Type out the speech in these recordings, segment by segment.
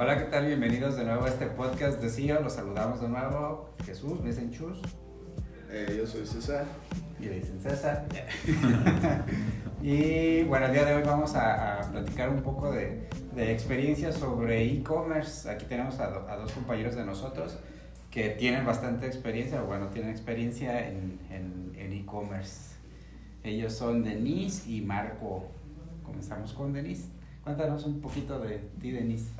Hola, ¿qué tal? Bienvenidos de nuevo a este podcast de CEO. Los saludamos de nuevo. Jesús, me dicen Chus. Eh, yo soy César. Y le dicen César. y bueno, el día de hoy vamos a, a platicar un poco de, de experiencias sobre e-commerce. Aquí tenemos a, do- a dos compañeros de nosotros que tienen bastante experiencia, o bueno, tienen experiencia en en- en e-commerce. Ellos son Denise y Marco. Comenzamos con Denise. Cuéntanos un poquito de ti, Denise.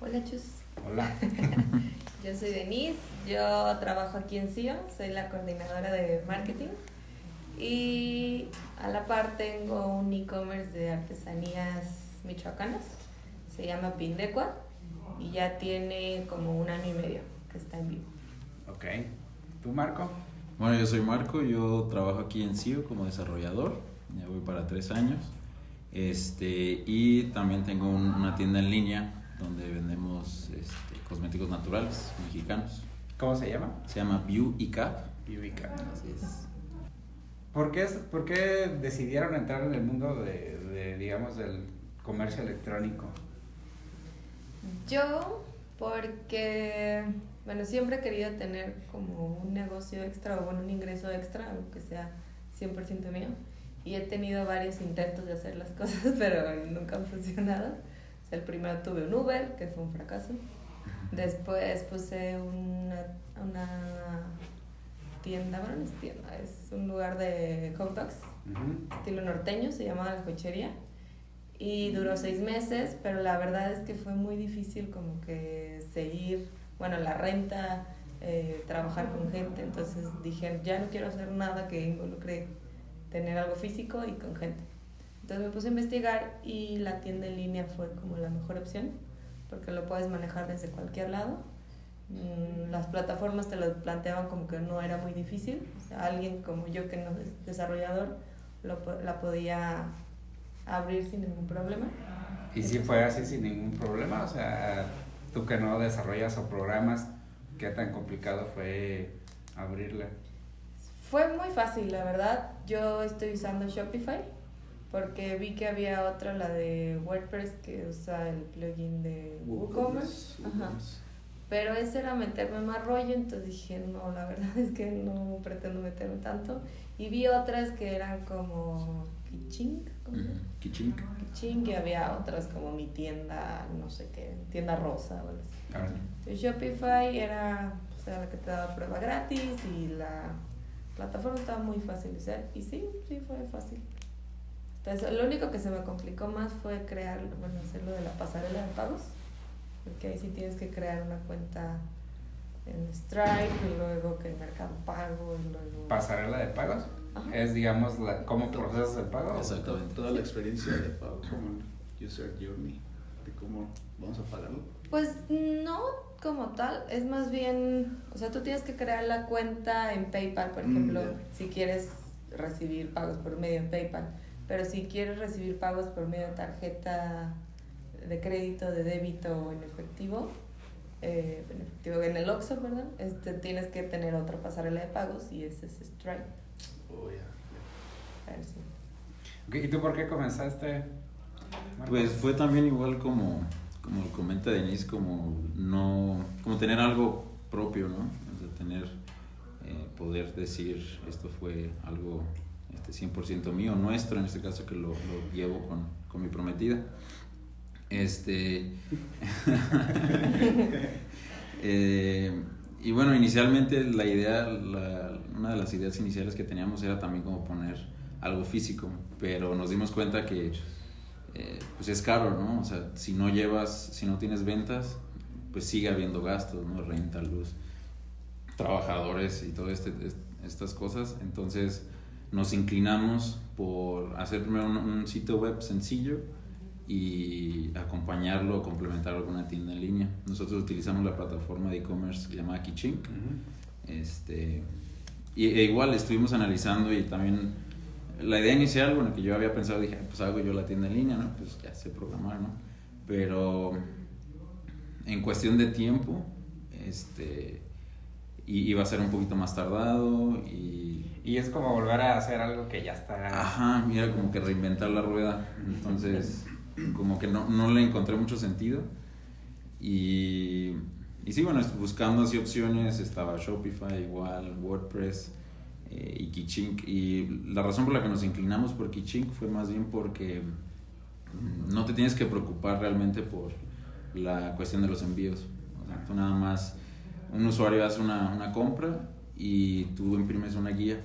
Hola Chus, Hola. yo soy Denise, yo trabajo aquí en CIO, soy la coordinadora de marketing y a la par tengo un e-commerce de artesanías michoacanas, se llama Pindecua y ya tiene como un año y medio que está en vivo. Ok. ¿Tú, Marco? Bueno, yo soy Marco, yo trabajo aquí en CIO como desarrollador, ya voy para tres años. Este, y también tengo un- una tienda en línea donde vendemos este, cosméticos naturales mexicanos. ¿Cómo se llama? Se llama View y Cap. Yubica. Así es. ¿Por qué, es- ¿Por qué decidieron entrar en el mundo de, de, digamos, del comercio electrónico? Yo, porque, bueno, siempre he querido tener como un negocio extra o bueno, un ingreso extra, algo que sea 100% mío. Y he tenido varios intentos de hacer las cosas, pero nunca han funcionado. El primero tuve un Uber, que fue un fracaso. Después puse una, una tienda, bueno, no es tienda, es un lugar de hot dogs estilo norteño, se llamaba La Cochería. Y duró seis meses, pero la verdad es que fue muy difícil como que seguir, bueno, la renta, eh, trabajar con gente. Entonces dije, ya no quiero hacer nada que involucre tener algo físico y con gente. Entonces me puse a investigar y la tienda en línea fue como la mejor opción, porque lo puedes manejar desde cualquier lado. Mm, Las plataformas te lo planteaban como que no era muy difícil. O sea, alguien como yo que no es desarrollador lo, la podía abrir sin ningún problema. Y si fue así sin ningún problema, o sea, tú que no desarrollas o programas, ¿qué tan complicado fue abrirla? Fue muy fácil, la verdad. Yo estoy usando Shopify porque vi que había otra, la de WordPress, que usa el plugin de WooCommerce. Ajá. Pero ese era meterme más rollo, entonces dije, no, la verdad es que no pretendo meterme tanto. Y vi otras que eran como. Ujú. Kichink. Kichink, y había otras como mi tienda, no sé qué, tienda rosa. Ahora, Entonces, Shopify era o sea, la que te daba prueba gratis y la plataforma estaba muy fácil de usar. Y sí, sí fue fácil. Entonces, lo único que se me complicó más fue crear, bueno, hacerlo de la pasarela de pagos. Porque ahí sí tienes que crear una cuenta en Stripe y luego que el Mercado Pago y luego... pasarela de pagos Ajá. es, digamos, la, cómo procesas el pago. Exactamente. Toda la experiencia de pago como el user journey, de cómo vamos a pagarlo. Pues no como tal, es más bien, o sea, tú tienes que crear la cuenta en PayPal, por Mm, ejemplo, si quieres recibir pagos por medio de PayPal, pero si quieres recibir pagos por medio de tarjeta de crédito, de débito o en efectivo, eh, en efectivo en el Oxxo, ¿verdad? Este, tienes que tener otra pasarela de pagos y ese es Stripe. Oh, ya. A ver si- pues, Ok, ¿Y tú por qué comenzaste? Pues fue también igual como, como lo comenta Denise, como no, como tener algo propio, ¿no? O sea, tener, eh, poder decir esto fue algo este, 100% mío, nuestro, en este caso que lo, lo llevo con, con mi prometida. Este. eh, y bueno, inicialmente la idea, la- una de las ideas iniciales que teníamos era también como poner algo físico, pero nos dimos cuenta que eh, pues es caro, ¿no? O sea, si no llevas, si no tienes ventas, pues sigue habiendo gastos, ¿no? Renta, luz, trabajadores y todas este, est- estas cosas. Entonces nos inclinamos por hacer primero un, un sitio web sencillo y acompañarlo, complementarlo con una tienda en línea. Nosotros utilizamos la plataforma de e-commerce llamada Kichink. Ujú. Este, y, e igual estuvimos analizando y también la idea inicial, bueno, que yo había pensado, dije, pues hago yo la tienda en línea, ¿no? Pues ya sé programar, ¿no? Pero en cuestión de tiempo, este, iba a ser un poquito más tardado y... Y es como volver a hacer algo que ya está. Ajá, mira, como que reinventar la rueda. Entonces, como que no, no le encontré mucho sentido. Y, y sí, bueno, buscando así opciones, estaba Shopify igual, WordPress eh, y Kichink. Y la razón por la que nos inclinamos por Kichink fue más bien porque no te tienes que preocupar realmente por la cuestión de los envíos. O sea, tú nada más, un usuario hace una, una compra y tú imprimes una guía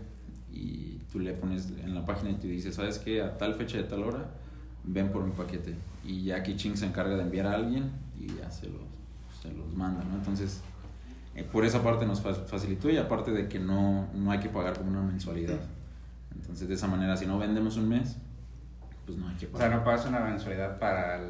y tú le pones en la página y te dices, ¿sabes qué? A tal fecha de tal hora, ven por mi paquete. Y ya Kiching se encarga de enviar a alguien y ya se los, se los manda, ¿no? Entonces, eh, por esa parte nos facilitó y aparte de que no, no hay que pagar como una mensualidad. Entonces, de esa manera, si no vendemos un mes, pues no hay que pagar. O sea, no pagas una mensualidad para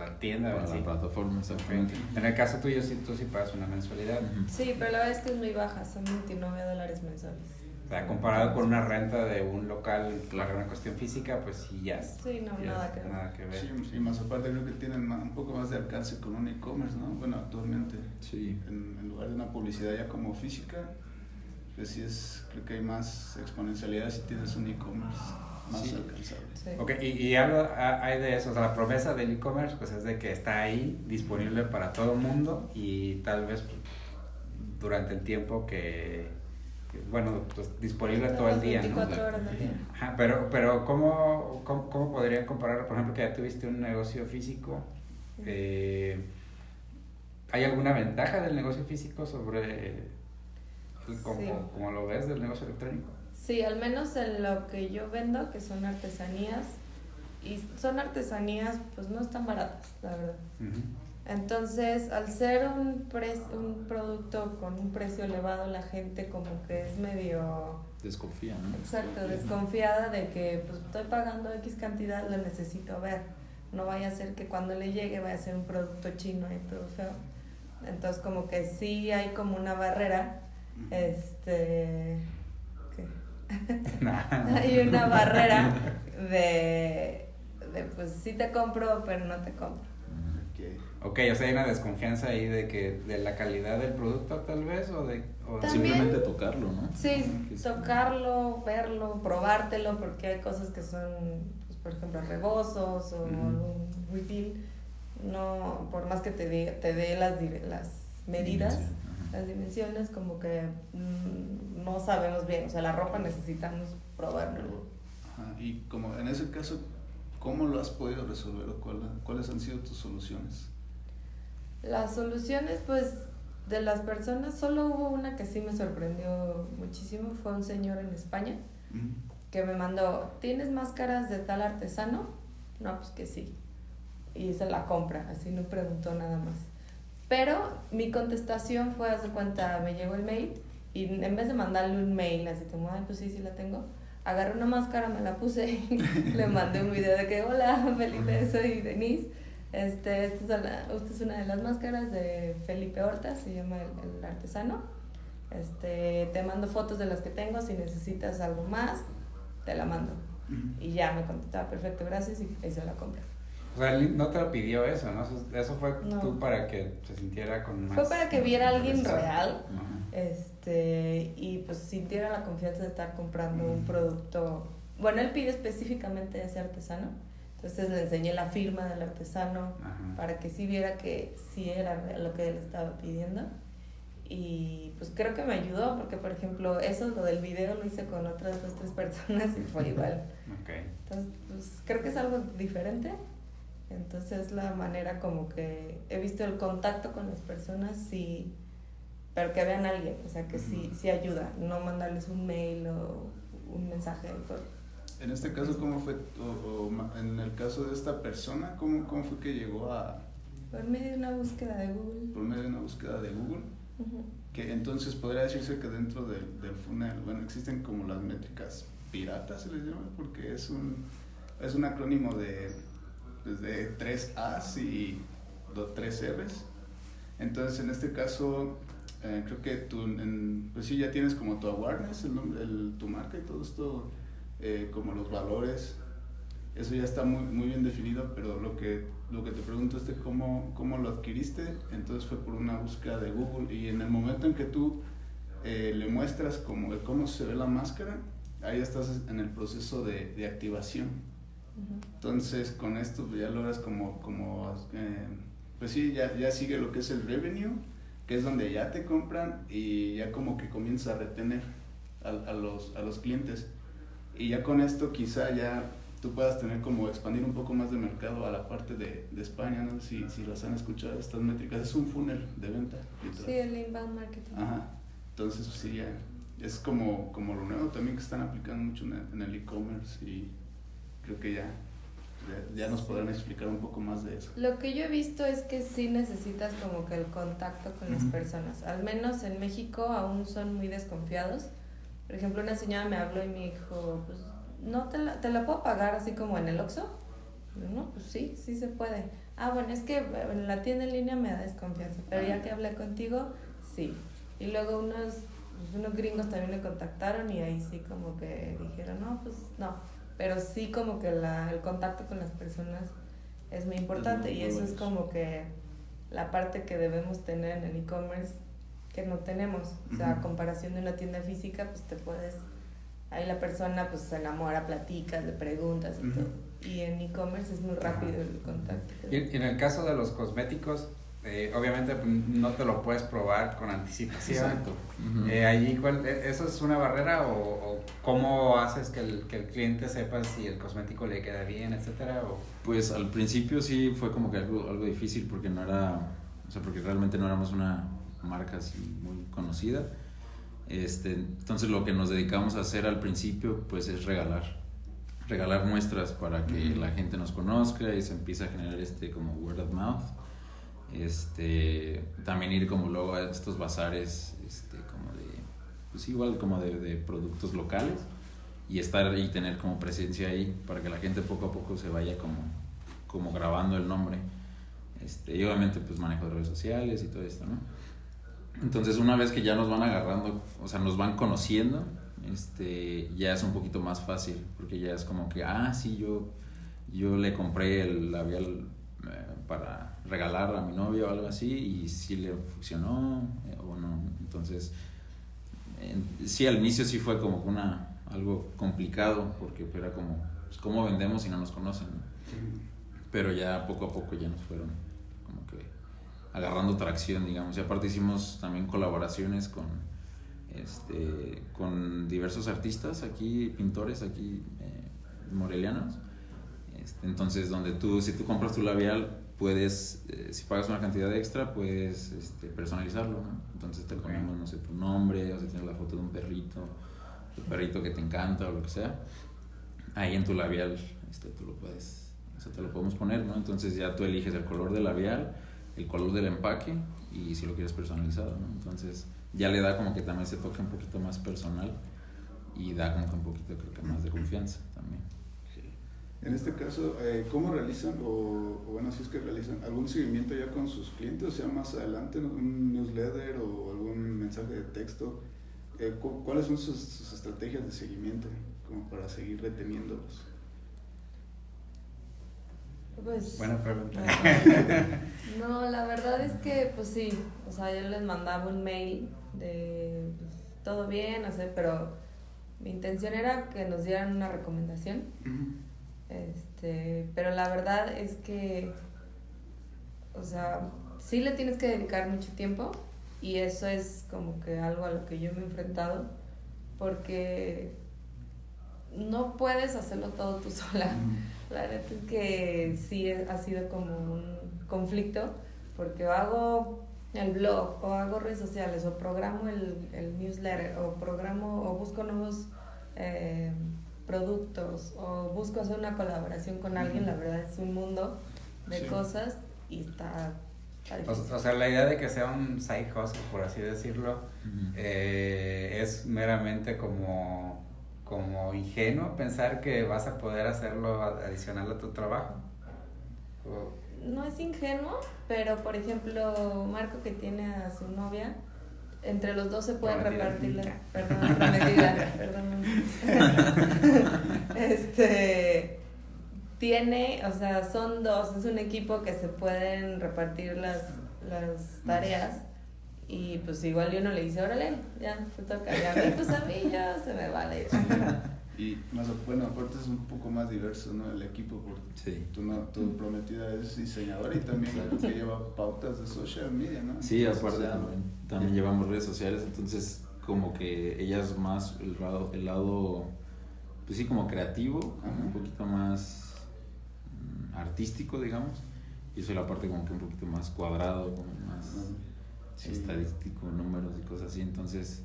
la tienda. Para la plataforma, exactamente. En el caso tuyo, sí, tú sí pagas una mensualidad. Sí, pero la verdad es que es muy baja, son 29 dólares mensuales. O sea, comparado con una renta de un local, claro, una cuestión física, pues sí, ya Sí, no, nada, que nada, que ver. Sí, y más aparte creo que tienen un poco más de alcance con un e-commerce, ¿no? Bueno, actualmente. Sí. En, en, lugar de una publicidad ya como física, pues sí es, creo que hay más exponencialidad si tienes un e-commerce más alcanzable. Sí. Ok, y, y algo hay de eso, o sea, la promesa del e-commerce pues es de que está ahí, disponible para todo el mundo y tal vez durante el tiempo que bueno, pues, disponible todo el día. 24 horas al día. Ajá, pero, pero ¿cómo, cómo, cómo podrían comparar, por ejemplo, que ya tuviste un negocio físico? Eh, ¿Hay alguna ventaja del negocio físico sobre cómo, lo ves del negocio electrónico? Sí, al menos en lo que yo vendo, que son artesanías, y son artesanías pues no están baratas, la verdad. Entonces, al ser un, un producto con un precio elevado, la gente como que es medio... Desconfía, ¿no? Exacto, desconfiada de que pues estoy pagando X cantidad, lo necesito ver. No vaya a ser que cuando le llegue vaya a ser un producto chino y todo feo. Entonces como que sí hay como una barrera, este... ¿qué? hay una barrera de, de pues sí te compro, pero no te compro. Ok, o sea, hay una desconfianza ahí de que de la calidad del producto tal vez o de simplemente tocarlo, ¿no? Sí, tocarlo, verlo, probártelo porque hay cosas que son, pues, por ejemplo, rebosos o un refill. No, por más que te dé te dé las, las medidas, las dimensiones, como que mm, no sabemos bien. O sea, la ropa necesitamos probarlo. Y como en ese caso, ¿cómo lo has podido resolver o cuáles han sido tus soluciones? Las soluciones, pues, de las personas, solo hubo una que sí me sorprendió muchísimo, fue un señor en España que me mandó, ¿tienes máscaras de tal artesano? No, pues que sí. Y hice la compra, así no preguntó nada más. Pero mi contestación fue, hace cuenta, me llegó el mail y en vez de mandarle un mail, así como, ay, pues sí, sí la tengo, agarré una máscara, me la puse y le mandé un video de que, hola, Felipe, soy Denise este, esta es, es una de las máscaras de Felipe Horta, se llama el, artesano. Este, te mando fotos de las que tengo, si necesitas algo más, te la mando. Y ya me contestaba, perfecto, gracias, y hice la compra. O sea, no te lo pidió eso, ¿no? Eso fue tú para que se sintiera con más... Fue para que viera a alguien real, este, y pues sintiera la confianza de estar comprando un producto... Bueno, él pide específicamente ese artesano, entonces le enseñé la firma del artesano para que sí viera que sí era lo que él estaba pidiendo. Y pues creo que me ayudó porque, por ejemplo, eso, lo del video lo hice con otras dos, tres personas y fue igual. Okay. Entonces, pues creo que es algo diferente. Entonces la manera como que he visto el contacto con las personas, sí, pero que vean a alguien, o sea, que sí, sí ayuda, no mandarles un mail o un mensaje. En este caso, ¿cómo fue, o, en el caso de esta persona, ¿cómo, cómo fue que llegó a... Por medio de una búsqueda de Google. Por medio de una búsqueda de Google. Que entonces podría decirse que dentro del, del funnel, bueno, existen como las métricas piratas, se les llama, porque es un, es un acrónimo de, pues de tres A's y tres R's. Entonces, en este caso, eh, creo que tú, en, pues sí, ya tienes como tu awareness, el el, tu marca y todo esto eh, como los valores, eso ya está muy, muy bien definido, pero lo que, lo que te pregunto es de cómo, cómo lo adquiriste, entonces fue por una búsqueda de Google y en el momento en que tú eh, le muestras como el cómo se ve la máscara, ahí estás en el proceso de, de activación. Entonces con esto ya logras como, como eh, pues sí, ya, ya sigue lo que es el revenue, que es donde ya te compran y ya como que comienzas a retener a, a los, a los clientes. Y ya con esto quizá ya tú puedas tener como expandir un poco más de mercado a la parte de, de España, no si, si las han escuchado estas métricas, es un funnel de venta. literal. Sí, el inbound marketing. Ajá, entonces pues, sí, ya es como, como lo nuevo también que están aplicando mucho en el- en el e-commerce y creo que ya, ya, ya nos podrán explicar un poco más de eso. Lo que yo he visto es que sí necesitas como que el contacto con las Ujú. personas. Al menos en México aún son muy desconfiados. Por ejemplo, una señora me habló y me dijo, pues, ¿no te la, te la puedo pagar así como en el Oxxo? No, pues sí, sí se puede. Ah, bueno, es que en la tienda en línea me da desconfianza, pero ya que hablé contigo, sí. Y luego unos, pues, unos gringos también le contactaron y ahí sí como que dijeron, no, pues no. Pero sí como que la, el contacto con las personas es muy importante muy y eso es como que la parte que debemos tener en el e-commerce que no tenemos. O sea, a comparación de una tienda física, pues te puedes, ahí la persona pues se enamora, platicas, le preguntas y Ujú. todo. Y en e-commerce es muy rápido el contacto. Y en el caso de los cosméticos, eh, obviamente pues, no te lo puedes probar con anticipación. Exacto. Eh, allí, ¿cuál- e- ¿Eso es una barrera o, o cómo haces que el, que el cliente sepa si el cosmético le queda bien, etcétera? O, Pues al principio sí fue como que algo, algo difícil porque no era, o sea, porque realmente no éramos una marca así muy conocida. Este, entonces lo que nos dedicamos a hacer al principio pues es regalar, regalar muestras para que la gente nos conozca y se empiece a generar este como word of mouth. Este, también ir como luego a estos bazares, este, como de, pues igual como de, de productos locales y estar y tener como presencia ahí para que la gente poco a poco se vaya como, como grabando el nombre. Este, y obviamente pues manejo de redes sociales y todo esto, ¿no? Entonces una vez que ya nos van agarrando, o sea, nos van conociendo, este, ya es un poquito más fácil, porque ya es como que, ah, sí, yo, yo le compré el labial para regalar a mi novia o algo así y sí le funcionó eh, o no. Entonces, en- sí, al inicio sí fue como una, algo complicado, porque era como, pues, ¿cómo vendemos si no nos conocen? no? pero ya poco a poco ya nos fueron como que agarrando tracción, digamos. Y aparte hicimos también colaboraciones con, este, con diversos artistas aquí, pintores aquí eh, morelianos. Este, entonces, donde tú, si tú compras tu labial, puedes, eh, si pagas una cantidad extra, puedes este, personalizarlo, ¿no? Entonces te ponemos, no sé, tu nombre, o si tienes la foto de un perrito, tu perrito que te encanta o lo que sea. Ahí en tu labial este, tú lo puedes, o sea, te lo podemos poner, ¿no? Entonces ya tú eliges el color del labial, el color del empaque y si lo quieres personalizado, ¿no? Entonces ya le da como que también se toca un poquito más personal y da como que un poquito, creo que más de confianza también. En este caso, eh, ¿cómo realizan, o, o bueno, si es que realizan algún seguimiento ya con sus clientes? O sea, más adelante, un newsletter o algún mensaje de texto. Eh, cu- ¿Cuáles son sus, sus estrategias de seguimiento como para seguir reteniéndolos? Pues, buena pregunta. No, la verdad es que, pues sí, o sea, yo les mandaba un mail de pues, todo bien, o sea, pero mi intención era que nos dieran una recomendación. Este, pero la verdad es que, o sea, sí le tienes que dedicar mucho tiempo y eso es como que algo a lo que yo me he enfrentado porque no puedes hacerlo todo tú sola. La neta es que sí ha sido como un conflicto porque o hago el blog o hago redes sociales o programo el, el newsletter o programo o busco nuevos eh, productos o busco hacer una colaboración con alguien, la verdad es un mundo de Sí. cosas y está, está O, sea, la idea de que sea un side hustle, por así decirlo, eh, es meramente como, como ingenuo pensar que vas a poder hacerlo adicional a tu trabajo. O- No es ingenuo, pero por ejemplo, Marco que tiene a su novia, entre los dos se pueden repartir la... Perdón, prometida, perdón. este... Tiene, o sea, son dos, es un equipo que se pueden repartir las, las tareas y pues igual y uno le dice, órale, ya, te toca, y a mí pues a mí ya se me vale. Y más, bueno, aparte es un poco más diverso, ¿no? El equipo, porque Sí. tu, no, tu prometida es diseñadora y también creo que lleva pautas de social media, ¿no? Sí, aparte también, llevamos redes sociales, entonces como que ella es más el lado, el lado pues sí, como creativo, como un poquito más mm, artístico, digamos, y soy la parte como que un poquito más cuadrado, como más Sí. estadístico, números y cosas así, entonces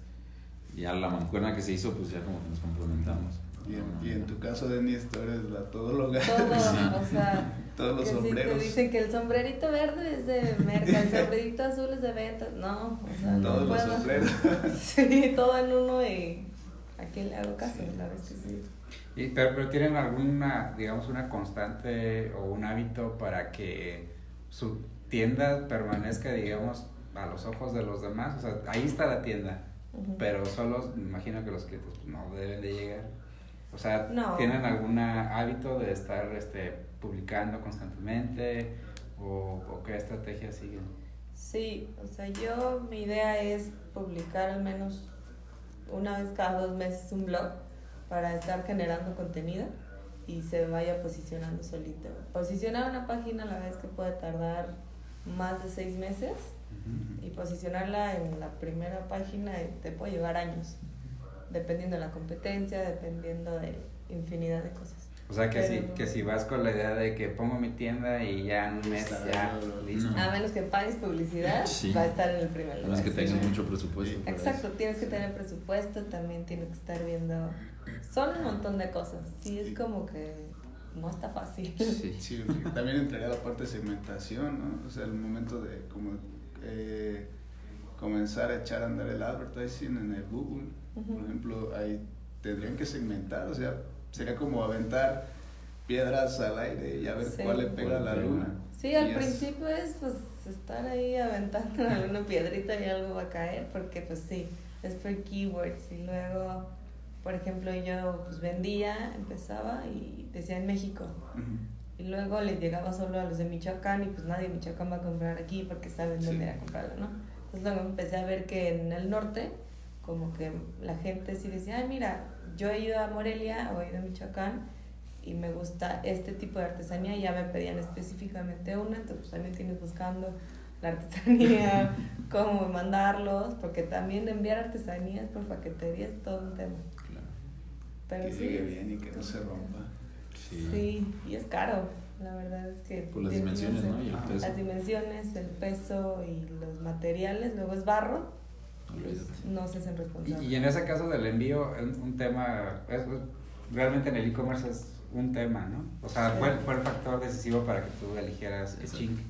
ya la mancuerna que se hizo, pues ya como que nos complementamos. Y en, y en tu caso, Denis, tú eres la todóloga. Todo, Sí. o sea, Todos los que si te sombreros. dicen que el sombrerito verde es de merca, el sombrerito azul es de venta. No, o sea, no Todos los puedo. sombreros. Sí, todo en uno y a quién le hago caso, la vez que sí. Y, pero, pero tienen alguna, digamos, una constante o un hábito para que su tienda permanezca, digamos, a los ojos de los demás. O sea, ahí está la tienda, pero solo me imagino que los clientes pues, no deben de llegar. O sea, No. ¿tienen algún hábito de estar este, publicando constantemente? ¿O, o qué estrategia siguen? Sí, o sea, yo mi idea es publicar al menos una vez cada dos meses un blog para estar generando contenido y se vaya posicionando solito. Posicionar una página a la vez que puede tardar más de seis meses y posicionarla en la primera página te puede llevar años, dependiendo de la competencia, dependiendo de infinidad de cosas. O sea, que, si, que si vas con la idea de que pongo mi tienda y ya en un mes Está ya listo. No. A menos que pagues publicidad, Sí. va a estar en el primer A lugar. menos que sí. tengas mucho presupuesto. Exacto, eso. tienes que tener presupuesto, también tienes que estar viendo. Son un montón de cosas. Sí, es como que no está fácil. Sí. Sí, también entraría la parte de segmentación, ¿no? O sea, el momento de como eh, comenzar a echar a andar el advertising en el Google, por ejemplo, ahí tendrían que segmentar, o sea, sería como aventar piedras al aire y a ver Sí. cuál le pega a la luna. Sí, al es- principio es pues estar ahí aventando alguna piedrita y algo va a caer, porque pues sí, es por keywords. Y luego, por ejemplo, yo pues vendía, empezaba y decía en México. Ujú. Y luego les llegaba solo a los de Michoacán y pues nadie de Michoacán va a comprar aquí porque saben Sí. dónde ir a comprarlo, ¿no? Entonces luego empecé a ver que en el norte, como que la gente sí decía, ay, mira, yo he ido a Morelia o he ido a Michoacán y me gusta este tipo de artesanía y ya me pedían específicamente una, entonces pues también tienes buscando la artesanía, cómo mandarlos, porque también enviar artesanías por paquetería es todo un tema. Claro. Pero que sí, llegue bien y que no se rompa. Sí. Sí, y es caro. La verdad es que. Por las dimensiones, ¿no? Y el peso. Las dimensiones, el peso y los materiales. Luego es barro. No se hacen Y, responsables. y en ese caso del envío, un, un tema, es, es- realmente en el e-commerce es un tema, ¿no? O sea, Sí. fue, fue el factor decisivo para que tú eligieras.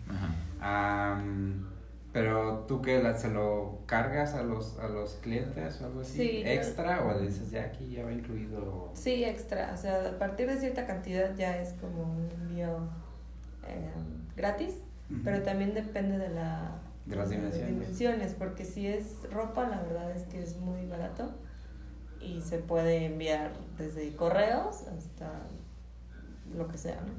Ajá. Am, pero tú que se lo cargas a los, a los clientes o algo así, Sí, yo- extra, o le dices ya aquí ya va incluido. Sí, extra. O sea, a partir de cierta cantidad ya es como un envío eh, gratis, pero también depende de la De las dimensiones. dimensiones, porque si es ropa, la verdad es que es muy barato y se puede enviar desde correos hasta lo que sea, ¿no?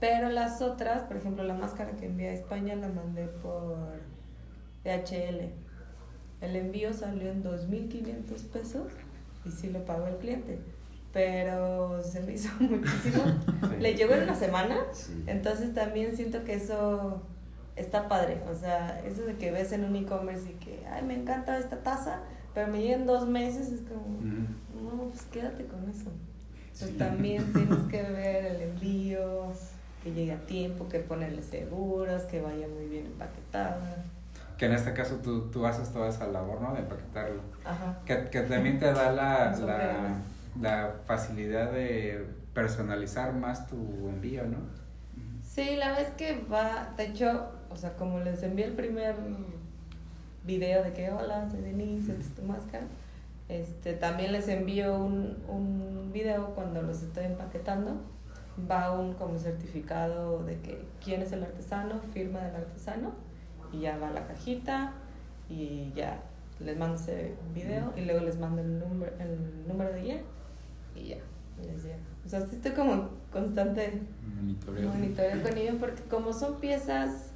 Pero las otras, por ejemplo, la máscara que envié a España la mandé por DHL. El envío salió en 2.500 pesos y sí lo pagó el cliente, pero se me hizo muchísimo. Sí. Le llegó en una semana, Sí. entonces también siento que eso está padre. O sea, eso de que ves en un e-commerce y que, ay, me encanta esta taza, pero me llega en dos meses, es como, no, pues quédate con eso. Pues también tienes que ver el envío, que llegue a tiempo, que ponerle seguros, que vaya muy bien empaquetada. Que en este caso tú, tú haces toda esa labor, ¿no? De empaquetarlo. Ajá. Que, que también te da la, la, la facilidad de personalizar más tu envío, ¿no? Sí, la vez que va, de hecho, o sea, como les envié el primer video de que hola, soy Denise, esta es tu máscara, este, también les envío un, un video cuando los estoy empaquetando, va un como certificado de que quién es el artesano, firma del artesano, y ya va la cajita y ya les mando ese video y luego les mando el número, el número de guía y ya, les llega. O sea, sí estoy como constante Monitoreo. monitoreo con ello porque como son piezas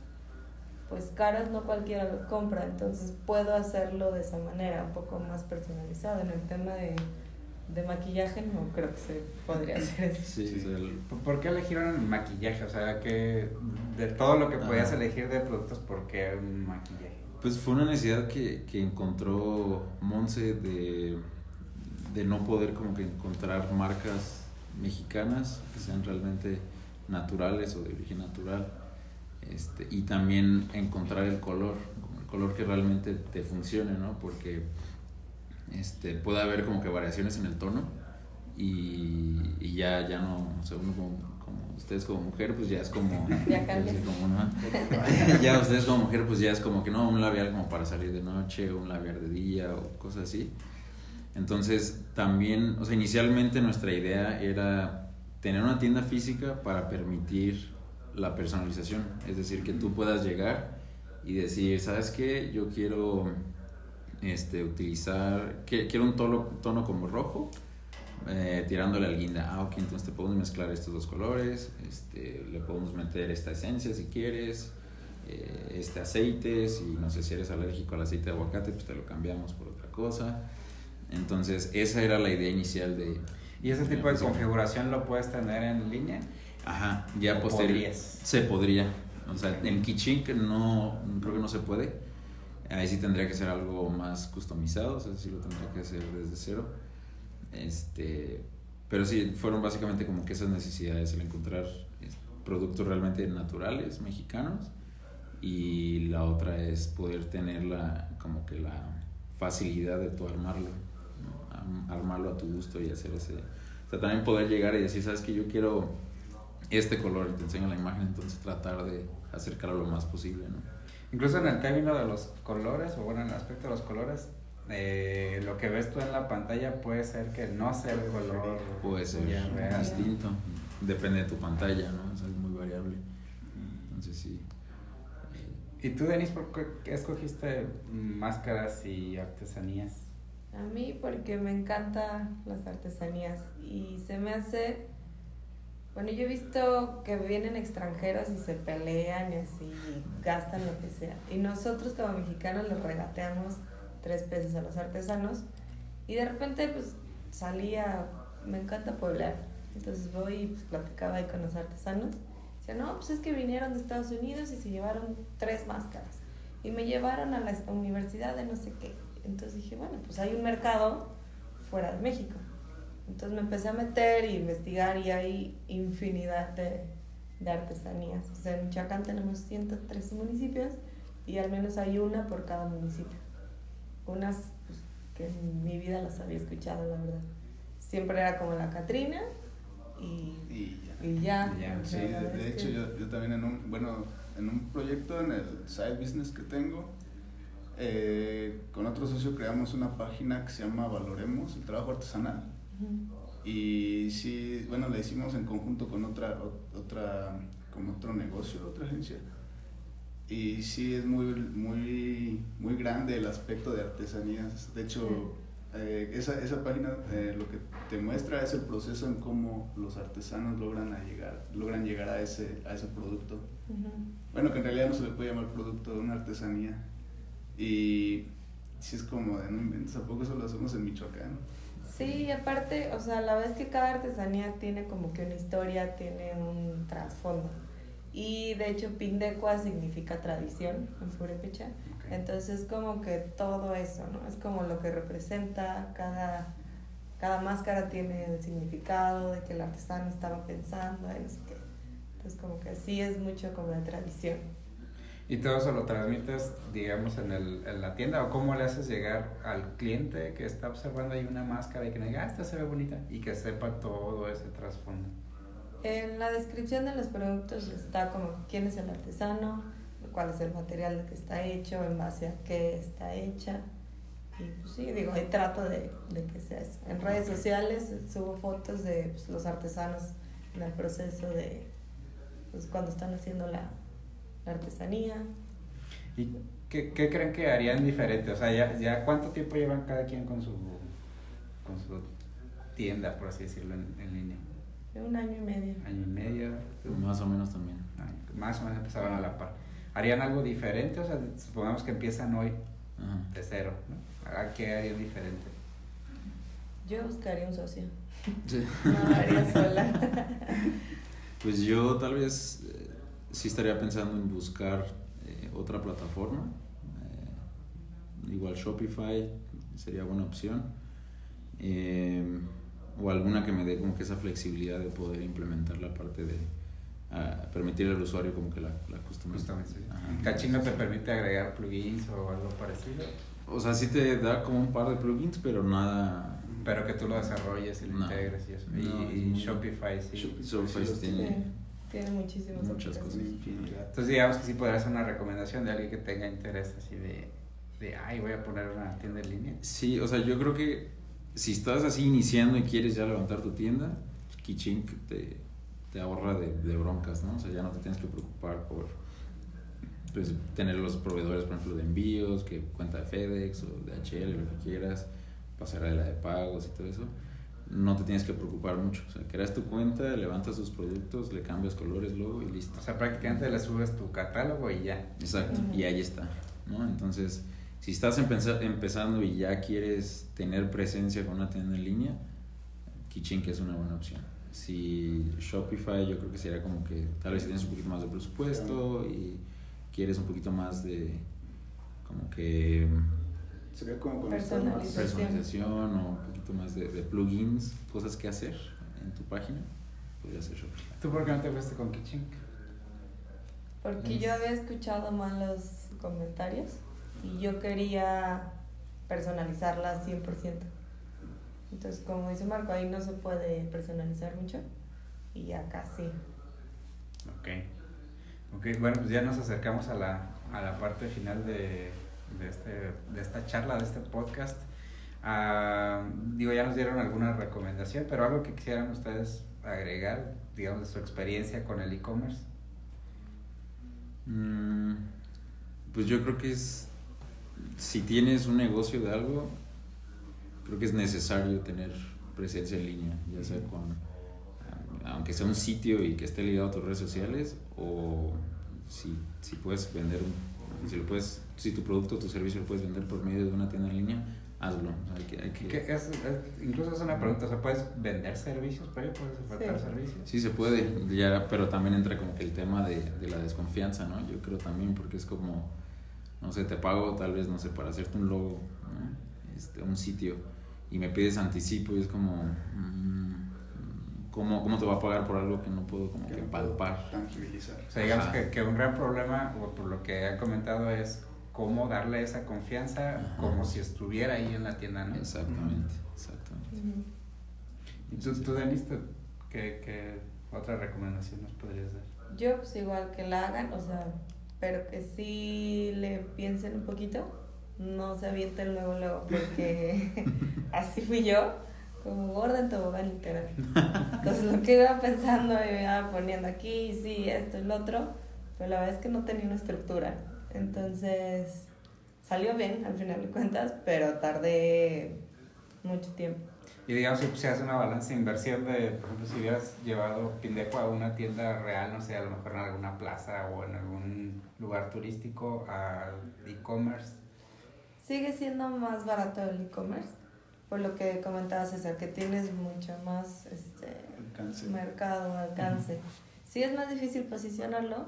pues caras no cualquiera lo compra entonces puedo hacerlo de esa manera un poco más personalizado en el tema de de maquillaje no creo que se podría hacer eso. Sí, el- ¿Por qué eligieron el maquillaje? O sea, que de todo lo que podías Ah. elegir de productos, ¿por qué un maquillaje? Pues fue una necesidad que, que encontró Monse de, de no poder como que encontrar marcas mexicanas que sean realmente naturales o de origen natural. Este, y también encontrar el color, el color que realmente te funcione, ¿no? Porque este, puede haber como que variaciones en el tono y, y ya, ya no, o sea, uno como, como ustedes como mujer, pues ya es como... Ya cambias. así como, ¿no? ya ustedes como mujer pues ya es como que no, un labial como para salir de noche, un labial de día o cosas así. Entonces también, o sea, inicialmente nuestra idea era tener una tienda física para permitir la personalización, es decir, que tú puedas llegar y decir, ¿sabes qué? Yo quiero este, utilizar, que- quiero un tono, tono como rojo, eh, tirándole al guinda. Ah, ok, entonces te podemos mezclar estos dos colores, este, le podemos meter esta esencia si quieres, eh, este aceite, si no sé si eres alérgico al aceite de aguacate, pues te lo cambiamos por otra cosa. Entonces, esa era la idea inicial de... ¿Y ese tipo de configuración lo puedes tener en línea? Ajá, ya ¿O posterior. Se podría. O sea, en Kichink no, creo que no se puede. Ahí sí tendría que ser algo más customizado, o sea, sí lo tendría que hacer desde cero. Este, pero sí, fueron básicamente como que esas necesidades, el encontrar productos realmente naturales, mexicanos, y la otra es poder tener la, como que la facilidad de tu armarlo, ¿no? Armarlo a tu gusto y hacer ese... O sea, también poder llegar y decir, sabes que yo quiero este color, y te enseño la imagen, entonces tratar de acercarlo lo más posible, ¿no? Incluso en el término de los colores, o bueno, en el aspecto de los colores, eh, lo que ves tú en la pantalla puede ser que no sea el color Puede ser real. distinto, depende de tu pantalla, ¿no? O sea, es muy variable. Entonces sí. ¿Y tú, Denis, por qué escogiste máscaras y artesanías? A mí porque me encantan las artesanías y se me hace... Bueno, yo he visto que vienen extranjeros y se pelean y así gastan lo que sea. Y nosotros como mexicanos les regateamos tres pesos a los artesanos y de repente pues salía, me encanta pueblar. Entonces voy y pues, platicaba ahí con los artesanos. Decía, no, pues es que vinieron de Estados Unidos y se llevaron tres máscaras. Y me llevaron a la universidad de no sé qué. Entonces dije, bueno, pues hay un mercado fuera de México. Entonces me empecé a meter y investigar y hay infinidad de, de artesanías. O sea, en Michoacán tenemos 113 municipios y al menos hay una por cada municipio. Unas pues, que en mi vida las había escuchado, la verdad. Siempre era como la Catrina y, Y ya. y ya. Y ya, Sí, de, de hecho que- yo, yo también en un, bueno, en un proyecto, en el side business que tengo, eh, con otro socio creamos una página que se llama Valoremos el Trabajo Artesanal. Ujú. Y sí, bueno, la hicimos en conjunto con otra, ot- otra, con otro negocio, otra agencia. Y sí, es muy, muy, muy grande el aspecto de artesanías. De hecho, eh, esa, esa página eh, lo que te muestra es el proceso en cómo los artesanos logran, a llegar, logran llegar a ese, a ese producto. Ujú. Bueno, que en realidad no se le puede llamar producto de una artesanía. Y sí es como de no inventes, ¿a poco eso lo hacemos en Michoacán? Sí, aparte, o sea, la vez que cada artesanía tiene como que una historia, tiene un trasfondo. Y de hecho, Pindecua significa tradición en Purépecha. Ok. Entonces, como que todo eso, ¿no? Es como lo que representa cada, cada máscara tiene el significado de que el artesano estaba pensando no sé qué. Entonces, como que sí es mucho como de tradición. ¿Y todo eso lo transmites, digamos, en, el, en la tienda? ¿O cómo le haces llegar al cliente que está observando ahí una máscara y que le diga, ah, esta se ve bonita? Y que sepa todo ese trasfondo. En la descripción de los productos está como quién es el artesano, cuál es el material que está hecho, en base a qué está hecha. Y pues sí, digo, ahí trato de, de que sea eso. En redes sociales subo fotos de pues, los artesanos en el proceso de pues, cuando están haciendo la, la artesanía. ¿Y qué, qué creen que harían diferente? O sea, ya, ya ¿cuánto tiempo llevan cada quien con su, con su tienda, por así decirlo, en, en línea? De un año y medio. ¿Año y medio? Más o menos también. Ay, Más o menos empezaban a la par. ¿Harían algo diferente? O sea, supongamos que empiezan hoy Ajá. de cero, ¿no? ¿A qué harían diferente? Yo buscaría un socio. Sí. No haría sola. Pues yo tal vez sí estaría pensando en buscar eh, otra plataforma. Eh, igual Shopify sería buena opción. Eh, o alguna que me dé como que esa flexibilidad de poder implementar la parte de ah, permitir al usuario como que la, la. ¿Cachín no te permite agregar plugins o algo parecido? O sea, sí te da como un par de plugins, pero nada... Pero que tú lo desarrolles y lo No. integres y eso. No, y, es y muy- Shopify sí. Shopify. Shopify sí tiene... Tiene muchísimas Muchas. Infinidad. Entonces digamos que sí podría ser una recomendación de alguien que tenga interés así de, de ay, voy a poner una tienda en línea. Sí, o sea, yo creo que si estás así iniciando y quieres ya levantar tu tienda, pues, Kichink te, te ahorra de, de broncas, ¿no? O sea, ya no te tienes que preocupar por pues, tener los proveedores, por ejemplo, de envíos, que cuenta de FedEx o de HL, lo que quieras, pasarela de pagos y todo eso. No te tienes que preocupar mucho. O sea, creas tu cuenta, levantas tus productos, le cambias colores, logo y listo. O sea, prácticamente le subes tu catálogo y ya. Exacto, y ahí está, ¿no? Entonces, si estás empeza- empezando y ya quieres tener presencia con una tienda en línea, Kichink es una buena opción. Si Shopify, yo creo que sería como que tal vez si tienes un poquito más de presupuesto y quieres un poquito más de como que Sería como con estas más- Personalización. personalización o poquito más de, de plugins, cosas que hacer en tu página, podría ser Shopify. ¿Tú por qué no te fuiste con Kitchink? Porque yo había escuchado malos comentarios y yo quería personalizarla 100%. Entonces, como dice Marco, ahí no se puede personalizar mucho y acá sí. Ok. Ok, bueno, pues ya nos acercamos a la, a la parte final de, de, este, de esta charla, de este podcast. Ah, digo, ya nos dieron alguna recomendación, pero algo que quisieran ustedes agregar, digamos, de su experiencia con el e-commerce. Mm, Pues yo creo que es, si tienes un negocio de algo, creo que es necesario tener presencia en línea, ya sea con, aunque sea un sitio y que esté ligado a tus redes sociales, o si, si puedes vender, un, si, lo puedes, si tu producto o tu servicio lo puedes vender por medio de una tienda en línea, hazlo. Hay que, hay que- Que es, es- incluso es una pregunta, o sea, ¿puedes vender servicios? ¿Puedes ofertar Sí. servicios? Sí se puede, ya, pero también entra como que el tema de, de la desconfianza, ¿no? Yo creo también porque es como, no sé, te pago tal vez, no sé, para hacerte un logo, ¿no? Este, un sitio, y me pides anticipo y es como, mm, ¿cómo, ¿cómo te va a pagar por algo que no puedo como que palpar? Tangibilizar. O sea, digamos que, que un gran problema, o por lo que han comentado, es cómo darle esa confianza Ajá. como si estuviera ahí en la tienda, ¿no? Exactamente, exactamente. Ujú. ¿Y tú, tú Denis, ¿qué, qué otra recomendación nos podrías dar? Yo, pues igual que la hagan, o sea, pero que sí le piensen un poquito, no se avienten luego, luego, porque así fui yo, como gorda en tobogán literal. Entonces lo que iba pensando, iba poniendo aquí, sí, esto y lo otro, pero la verdad es que no tenía una estructura. Entonces salió bien al final de cuentas, pero tardé mucho tiempo. Y digamos, si se hace una balanza de inversión de, por ejemplo, si hubieras llevado Pindejo a una tienda real, no sé, a lo mejor en alguna plaza o en algún lugar turístico, a e-commerce, Sigue siendo más barato el e-commerce, por lo que comentabas, César, que tienes mucho más este, Alcance. mercado, alcance. Sí es más difícil posicionarlo,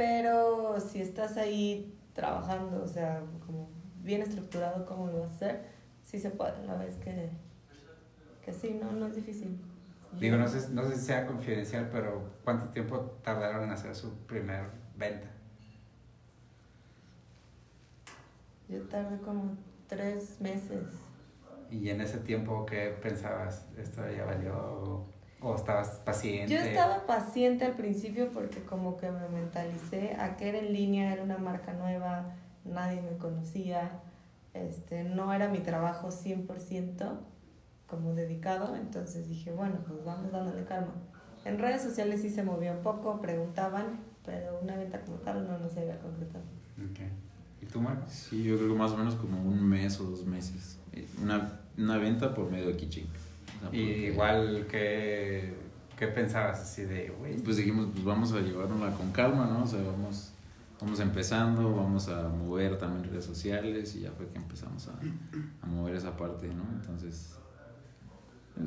pero si estás ahí trabajando, o sea, como bien estructurado cómo lo vas a hacer, sí se puede. La es que, que sí, no, no es difícil. digo, no sé, no sé si sea confidencial, pero ¿cuánto tiempo tardaron en hacer su primer venta? Yo tardé como tres meses. Y en ese tiempo, ¿qué pensabas? ¿Esto ya valió? ¿O, estabas paciente? Yo estaba paciente al principio porque como que me mentalicé a que era en línea, era una marca nueva, nadie me conocía, este, no era mi trabajo 100% como dedicado, entonces dije, bueno, pues vamos dándole calma. En redes sociales sí se movía un poco, preguntaban, pero una venta como tal no, no se había concretado. Ok. ¿Y tú, Marcos? Sí, yo creo que más o menos como un mes o dos meses. Eh, Una, una venta por medio de Kichink. Y porque- igual, ¿qué, qué pensabas así de, güey? Pues dijimos, pues vamos a llevárnosla con calma, ¿no? O sea, vamos, vamos empezando, vamos a mover también redes sociales y ya fue que empezamos a, a mover esa parte, ¿no? Entonces,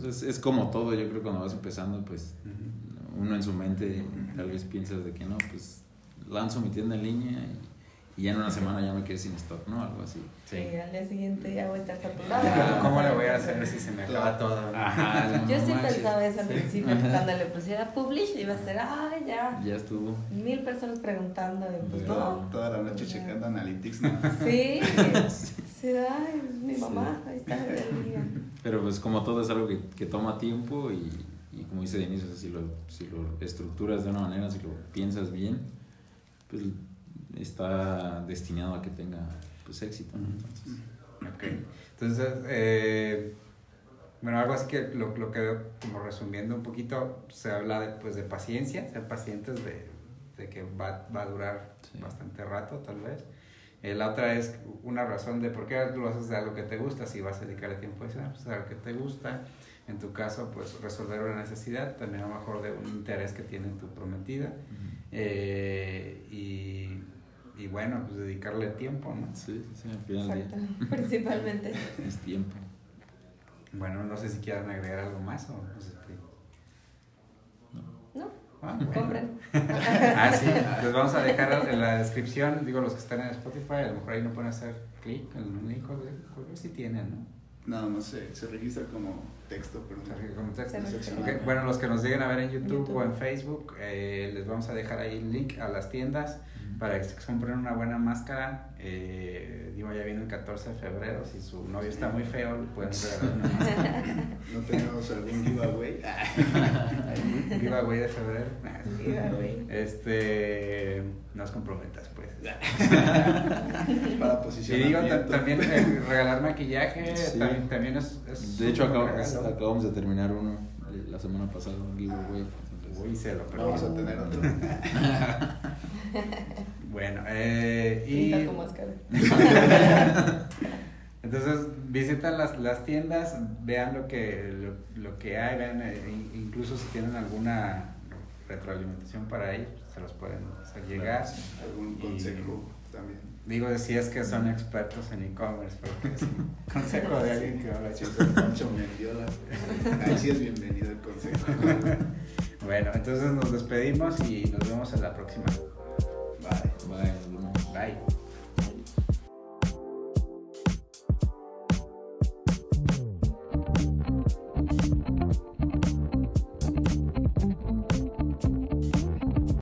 Es, es como todo, yo creo que cuando vas empezando, pues uno en su mente tal vez piensas de que no, pues lanzo mi tienda en línea y, y ya en una semana ya me quedé sin stock, ¿no? Algo así. Sí. al día siguiente ya voy a estar saturada. Ah, ¿Cómo le voy a hacer si se me acaba todo? Ajá, no Yo sí manches. pensaba eso al Sí. principio, que cuando le pusiera publish iba a ser, ay, ya, Ya estuvo. mil personas preguntando, y pues no. Toda la noche checando Analytics, ¿no? Sí, sí, ay, mi mamá, ahí está el día. Pero pues como todo es algo que, que toma tiempo y, y como dice Denise, o sea, si, lo, si lo estructuras de una manera, si lo piensas bien, pues está destinado a que tenga pues éxito. ¿no? Entonces, Ok. Entonces, eh, bueno, algo así que lo, lo que veo como resumiendo un poquito, se habla de, pues, de paciencia, ser pacientes de, de que va, va a durar Sí. bastante rato, tal vez. Eh, la otra es una razón de por qué lo haces de algo que te gusta, si vas a dedicarle tiempo a eso, pues algo que te gusta. En tu caso, pues resolver una necesidad, también a lo mejor de un interés que tiene tu prometida. Eh, y, y bueno, pues dedicarle tiempo, ¿no? Sí, sí, sí, al final Exacto, día principalmente. es tiempo. Bueno, no sé si quieran agregar algo más o no sé qué. No, Ah, bueno. compren. Ah, sí, les vamos a dejar en la descripción, digo, los que están en Spotify, a lo mejor ahí no pueden hacer clic en un link, creo que sí tienen, ¿no? No, no sé, se registra como texto, pero O sea, que como texto. Se registra. Ok, Bueno, los que nos lleguen a ver en YouTube, YouTube. o en Facebook, eh, les vamos a dejar ahí el link a las tiendas para compren una buena máscara. Eh, digo, ya viene el 14 de febrero, si su novio está muy feo, le pueden regalar una máscara. no tenemos algún giveaway. Viva güey de febrero. Este, no os comprometas, pues. Para Y digo, también eh, regalar maquillaje Sí. también, también es, es De hecho, acabamos, acabamos de terminar uno eh, la semana pasada, un giveaway. entonces- Uy, se lo perdí. Vamos a tener otro. Bueno, eh, Pinta y tu máscara. entonces visitan las, las tiendas, vean lo que, lo, lo que hay, vean, eh, in- incluso si tienen alguna retroalimentación para ellos, se los pueden hacer llegar. Algún Y- consejo también. Digo, si es que son expertos en e-commerce, porque es un consejo de alguien que habla Pancho Mendiola, ahí sí es bienvenido el consejo. Bueno, entonces nos despedimos y nos vemos en la próxima. Bye. Bye. Bye.